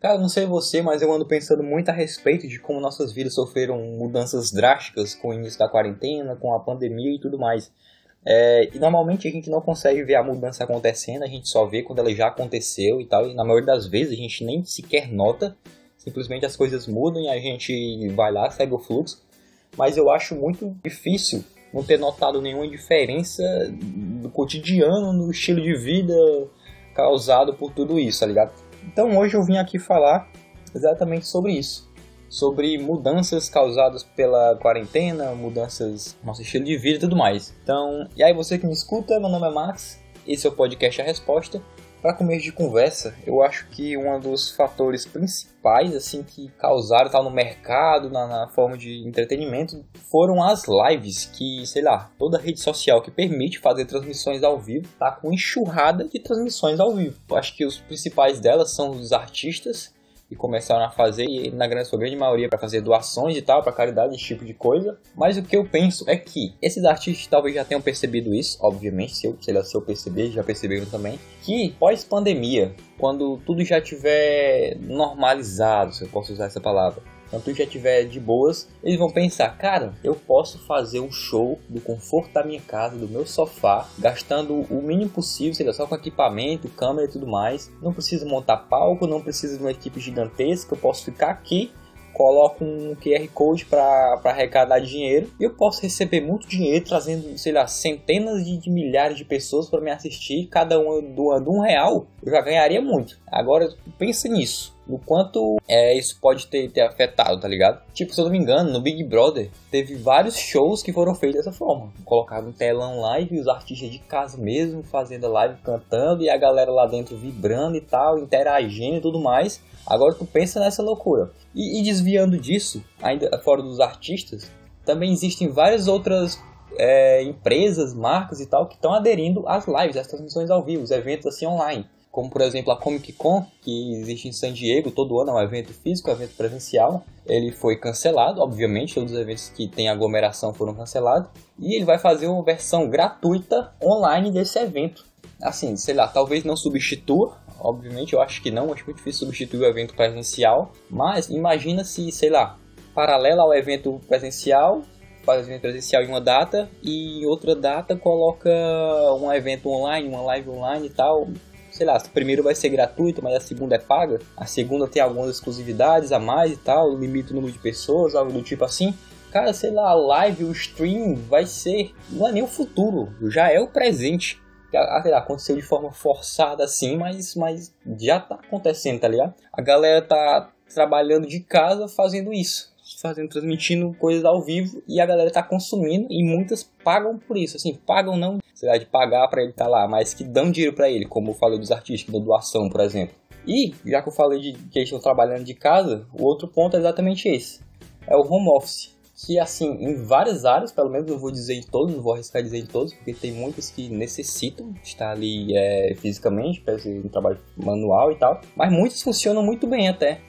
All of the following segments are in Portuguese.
Cara, não sei você, mas eu ando pensando muito a respeito de como nossas vidas sofreram mudanças drásticas com o início da quarentena, com a pandemia e tudo mais. É, e normalmente a gente não consegue ver a mudança acontecendo, a gente só vê quando ela já aconteceu e tal, e na maioria das vezes a gente nem sequer nota, simplesmente as coisas mudam e a gente vai lá, segue o fluxo. Mas eu acho muito difícil não ter notado nenhuma diferença do cotidiano, no estilo de vida causado por tudo isso, tá ligado? Então hoje eu vim aqui falar exatamente sobre isso. Sobre mudanças causadas pela quarentena, mudanças no nosso estilo de vida e tudo mais. Então, e aí você que me escuta, meu nome é Max, esse é o podcast A Resposta para começo de conversa, eu acho que um dos fatores principais assim que causaram tal no mercado, na, na, forma de entretenimento, foram as lives que, sei lá, toda rede social que permite fazer transmissões ao vivo tá com enxurrada de transmissões ao vivo. Eu acho que os principais delas são os artistas e começaram a fazer, e na grande, sua grande maioria para fazer doações e tal, para caridade, esse tipo de coisa. Mas o que eu penso é que esses artistas talvez já tenham percebido isso, obviamente, se eu, se eu perceber, já perceberam também, que pós-pandemia, quando tudo já tiver normalizado, se eu posso usar essa palavra, quando tu já estiver de boas, eles vão pensar, cara, eu posso fazer um show do conforto da minha casa, do meu sofá, gastando o mínimo possível, seja só com equipamento, câmera e tudo mais. Não preciso montar palco, não preciso de uma equipe gigantesca, eu posso ficar aqui coloco um QR Code para arrecadar dinheiro e eu posso receber muito dinheiro trazendo, sei lá, centenas de, de milhares de pessoas para me assistir, cada uma doando um real, eu já ganharia muito. Agora pense nisso no quanto é, isso pode ter, ter afetado, tá ligado? Tipo, se eu não me engano, no Big Brother teve vários shows que foram feitos dessa forma. Colocaram um telão live, os artistas de casa mesmo fazendo live cantando e a galera lá dentro vibrando e tal, interagindo e tudo mais. Agora tu pensa nessa loucura. E, e desviando disso, ainda fora dos artistas, também existem várias outras é, empresas, marcas e tal que estão aderindo às lives, às transmissões ao vivo, os eventos assim online como por exemplo a Comic Con, que existe em San Diego, todo ano é um evento físico, um evento presencial. Ele foi cancelado, obviamente, todos os eventos que tem aglomeração foram cancelados. E ele vai fazer uma versão gratuita online desse evento. Assim, sei lá, talvez não substitua, obviamente, eu acho que não, acho muito difícil substituir o evento presencial. Mas imagina se, sei lá, paralela ao evento presencial, faz o evento presencial em uma data e em outra data coloca um evento online, uma live online e tal sei lá, o primeiro vai ser gratuito, mas a segunda é paga. A segunda tem algumas exclusividades a mais e tal, limita o número de pessoas, algo do tipo assim. Cara, sei lá, a live, o stream vai ser, não é nem o futuro, já é o presente. Ah, lá, aconteceu de forma forçada assim, mas, mas já tá acontecendo, tá ligado? A galera tá trabalhando de casa fazendo isso fazendo, transmitindo coisas ao vivo e a galera tá consumindo e muitas pagam por isso, assim, pagam não, sei lá, de pagar para ele estar tá lá, mas que dão dinheiro para ele, como eu falei dos artistas, da doação, por exemplo. E, já que eu falei de que eles estão trabalhando de casa, o outro ponto é exatamente esse, é o home office. Que, assim, em várias áreas, pelo menos eu vou dizer em todos, não vou arriscar dizer em todos, porque tem muitas que necessitam estar ali é, fisicamente, para um trabalho manual e tal, mas muitas funcionam muito bem até.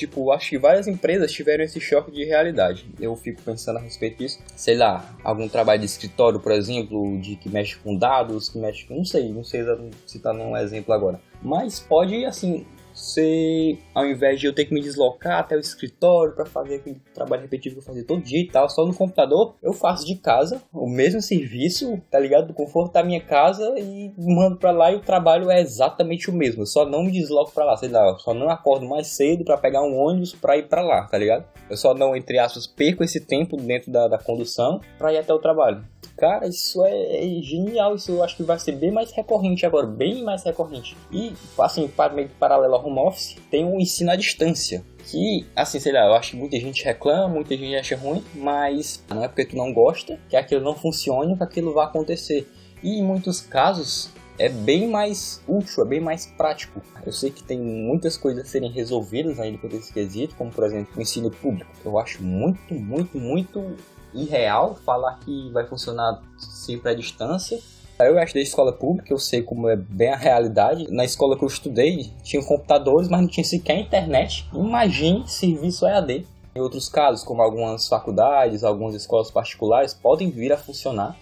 Tipo, acho que várias empresas tiveram esse choque de realidade. Eu fico pensando a respeito disso. Sei lá, algum trabalho de escritório, por exemplo, de que mexe com dados, que mexe com. Não sei, não sei citar nenhum exemplo agora. Mas pode, assim, ser, ao invés de eu ter que me deslocar até o escritório para fazer aquele trabalho repetitivo que eu fazia todo dia e tal, só no computador, eu faço de casa o mesmo serviço, tá ligado? Do conforto da minha casa e mando para lá e o trabalho é exatamente o mesmo. Eu só não me desloco para lá, sei lá, só não acordo mais cedo para pegar um ônibus para ir para lá, tá ligado? Eu só não, entre aspas, perco esse tempo dentro da, da condução para ir até o trabalho. Cara, isso é, é, genial. Isso eu acho que vai ser bem mais recorrente agora, bem mais recorrente. E, assim, meio que paralelo ao home office, tem o ensino à distância. Que, assim, sei lá, eu acho que muita gente reclama, muita gente acha ruim, mas não é porque tu não gosta que aquilo não funcione, que aquilo vai acontecer. E em muitos casos, é bem mais útil, é bem mais prático. Eu sei que tem muitas coisas a serem resolvidas ainda por esse quesito, como por exemplo o ensino público. Eu acho muito, muito, muito irreal falar que vai funcionar sempre à distância. Eu da escola pública, eu sei como é bem a realidade. Na escola que eu estudei, tinha computadores, mas não tinha sequer internet. Imagine serviço EAD. Em outros casos, como algumas faculdades, algumas escolas particulares, podem vir a funcionar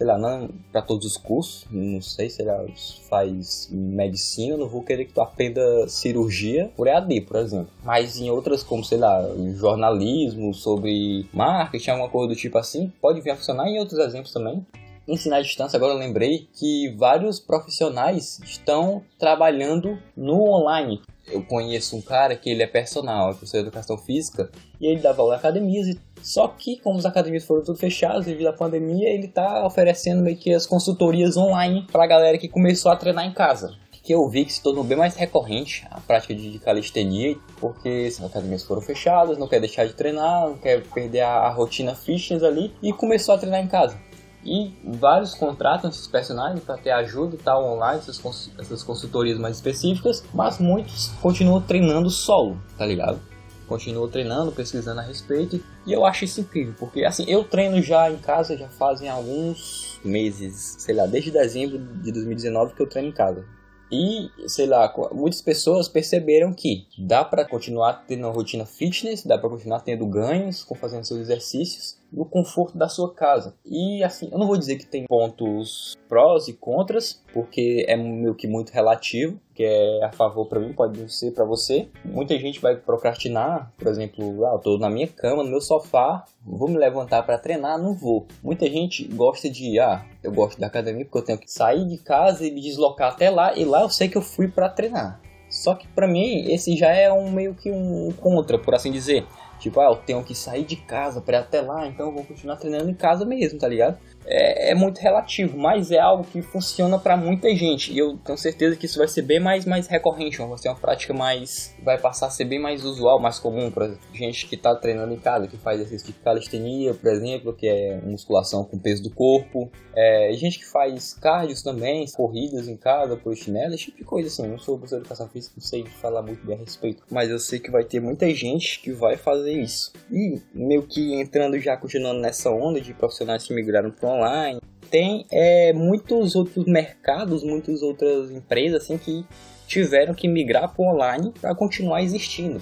sei lá, não para todos os cursos, não sei, sei lá, faz medicina, não vou querer que tu aprenda cirurgia por EAD, por exemplo. Mas em outras, como sei lá, jornalismo, sobre marketing, alguma coisa do tipo assim, pode vir a funcionar. em outros exemplos também, ensinar à distância, agora eu lembrei que vários profissionais estão trabalhando no online. Eu conheço um cara que ele é personal, é professor de educação física, e ele dá aula em academias, só que como as academias foram tudo fechadas devido à pandemia, ele está oferecendo meio que as consultorias online para a galera que começou a treinar em casa que eu vi que se tornou bem mais recorrente a prática de calistenia, porque as academias foram fechadas, não quer deixar de treinar, não quer perder a, a rotina fitness ali e começou a treinar em casa. E vários contratam esses personagens para ter ajuda e tal online, essas, essas consultorias mais específicas, mas muitos continuam treinando solo, tá ligado? Continuam treinando, pesquisando a respeito, e eu acho isso incrível, porque assim, eu treino já em casa já fazem alguns meses, sei lá, desde dezembro de 2019 que eu treino em casa. E, sei lá, muitas pessoas perceberam que dá para continuar tendo uma rotina fitness, dá para continuar tendo ganhos com fazendo seus exercícios no conforto da sua casa. E assim, eu não vou dizer que tem pontos prós e contras, porque é meio que muito relativo, que é a favor para mim, pode ser para você. Muita gente vai procrastinar, por exemplo, ah, eu tô na minha cama, no meu sofá, vou me levantar para treinar, não vou. Muita gente gosta de, ah, eu gosto da academia porque eu tenho que sair de casa e me deslocar até lá, e lá eu sei que eu fui para treinar. Só que para mim esse já é um meio que um contra, por assim dizer. Tipo, ah, eu tenho que sair de casa para ir até lá, então eu vou continuar treinando em casa mesmo, tá ligado? É, é, muito relativo, mas é algo que funciona para muita gente. E eu tenho certeza que isso vai ser bem mais, mais recorrente, vai ser uma prática mais. vai passar a ser bem mais usual, mais comum para gente que está treinando em casa, que faz exercício de calistenia, por exemplo, que é musculação com peso do corpo. É, gente que faz cardios também, corridas em casa, por chinelo, esse tipo de coisa assim. Eu não sou professor de educação física, não sei falar muito bem a respeito, mas eu sei que vai ter muita gente que vai fazer isso. E meio que entrando já, continuando nessa onda de profissionais que migraram para online. Tem é, muitos outros mercados, muitas outras empresas assim que tiveram que migrar para online para continuar existindo.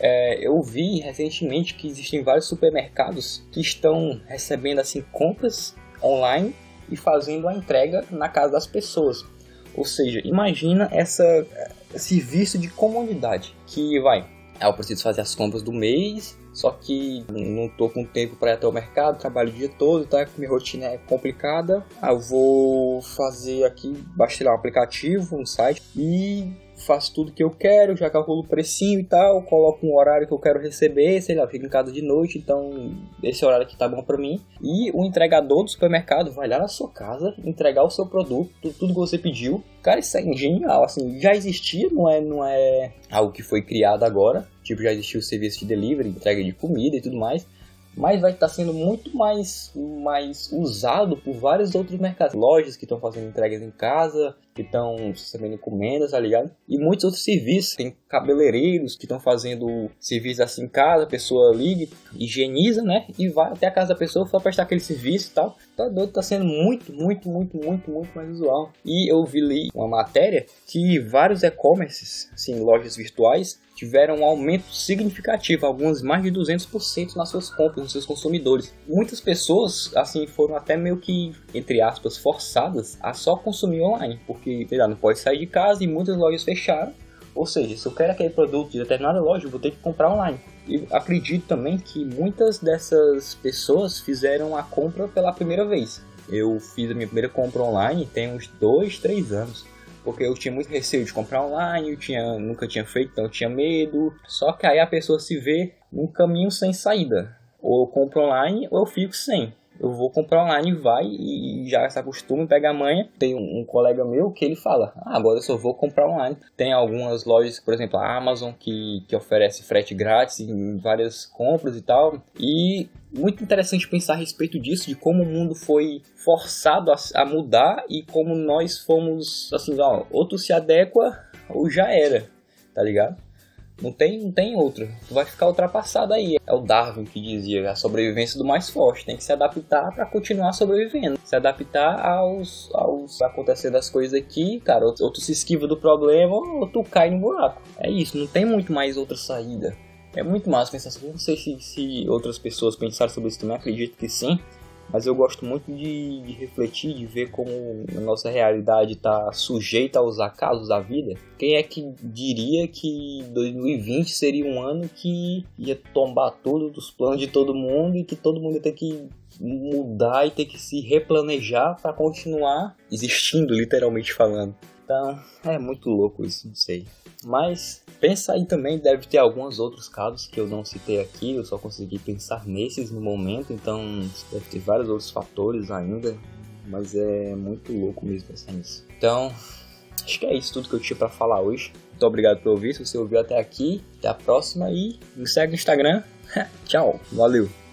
É, eu vi recentemente que existem vários supermercados que estão recebendo assim compras online e fazendo a entrega na casa das pessoas. Ou seja, imagina essa serviço de comunidade que vai, eu preciso fazer as compras do mês só que não tô com tempo para ir até o mercado, trabalho o dia todo, tá? Minha rotina é complicada. Eu vou fazer aqui, baixar um aplicativo, um site e faço tudo que eu quero, já calculo o precinho e tal, coloco um horário que eu quero receber, sei lá, fico em casa de noite, então esse horário aqui tá bom para mim. E o entregador do supermercado vai lá na sua casa, entregar o seu produto, tudo que você pediu. Cara, isso é genial, assim, já existia, não é, não é algo que foi criado agora, tipo, já existiu o serviço de delivery, entrega de comida e tudo mais, mas vai estar sendo muito mais, mais usado por vários outros mercados. Lojas que estão fazendo entregas em casa, que estão recebendo encomendas, tá ligado? E muitos outros serviços. Tem cabeleireiros que estão fazendo serviços assim em casa, a pessoa liga, higieniza, né? E vai até a casa da pessoa para prestar aquele serviço e tal. Tá doido, tá sendo muito, muito, muito, muito, muito mais usual. E eu vi li uma matéria que vários e-commerces, assim, lojas virtuais, tiveram um aumento significativo, algumas mais de 200% nas suas compras, nos seus consumidores. Muitas pessoas, assim, foram até meio que, entre aspas, forçadas a só consumir online, porque, sei lá, não pode sair de casa e muitas lojas fecharam. Ou seja, se eu quero aquele produto de determinada loja, eu vou ter que comprar online. E acredito também que muitas dessas pessoas fizeram a compra pela primeira vez. Eu fiz a minha primeira compra online tem uns 2, 3 anos porque eu tinha muito receio de comprar online, eu tinha, nunca tinha feito, então eu tinha medo. Só que aí a pessoa se vê num caminho sem saída. Ou eu compro online ou eu fico sem. Eu vou comprar online, vai e já se acostuma, pega a manha. Tem um, um, colega meu que ele fala: ah, agora eu só vou comprar online. Tem algumas lojas, por exemplo, a Amazon, que, que oferece frete grátis em várias compras e tal. E muito interessante pensar a respeito disso, de como o mundo foi forçado a, a mudar e como nós fomos, assim, ó, ou tu se adequa ou já era, tá ligado? Não tem, não tem outro. Tu vai ficar ultrapassado aí. É o Darwin que dizia a sobrevivência do mais forte. Tem que se adaptar para continuar sobrevivendo. Se adaptar aos, aos acontecer das coisas aqui, cara. Ou, ou tu se esquiva do problema ou tu cai no buraco. É isso. Não tem muito mais outra saída. É muito massa pensar sobre. Não sei se, se outras pessoas pensaram sobre isso também. Acredito que sim. Mas eu gosto muito de, de refletir, de ver como a nossa realidade está sujeita aos acasos da vida. Quem é que diria que 2020 seria um ano que ia tombar todos os planos de todo mundo e que todo mundo ia ter que mudar e ter que se replanejar para continuar existindo, literalmente falando. Então, é muito louco isso, não sei. Mas pensa aí também, deve ter alguns outros casos que eu não citei aqui, eu só consegui pensar nesses no momento, então deve ter vários outros fatores ainda, mas é muito louco mesmo pensar nisso. Então, acho que é isso tudo que eu tinha para falar hoje. Muito obrigado por ouvir, se você ouviu até aqui, até a próxima e me segue no Instagram. Tchau, valeu!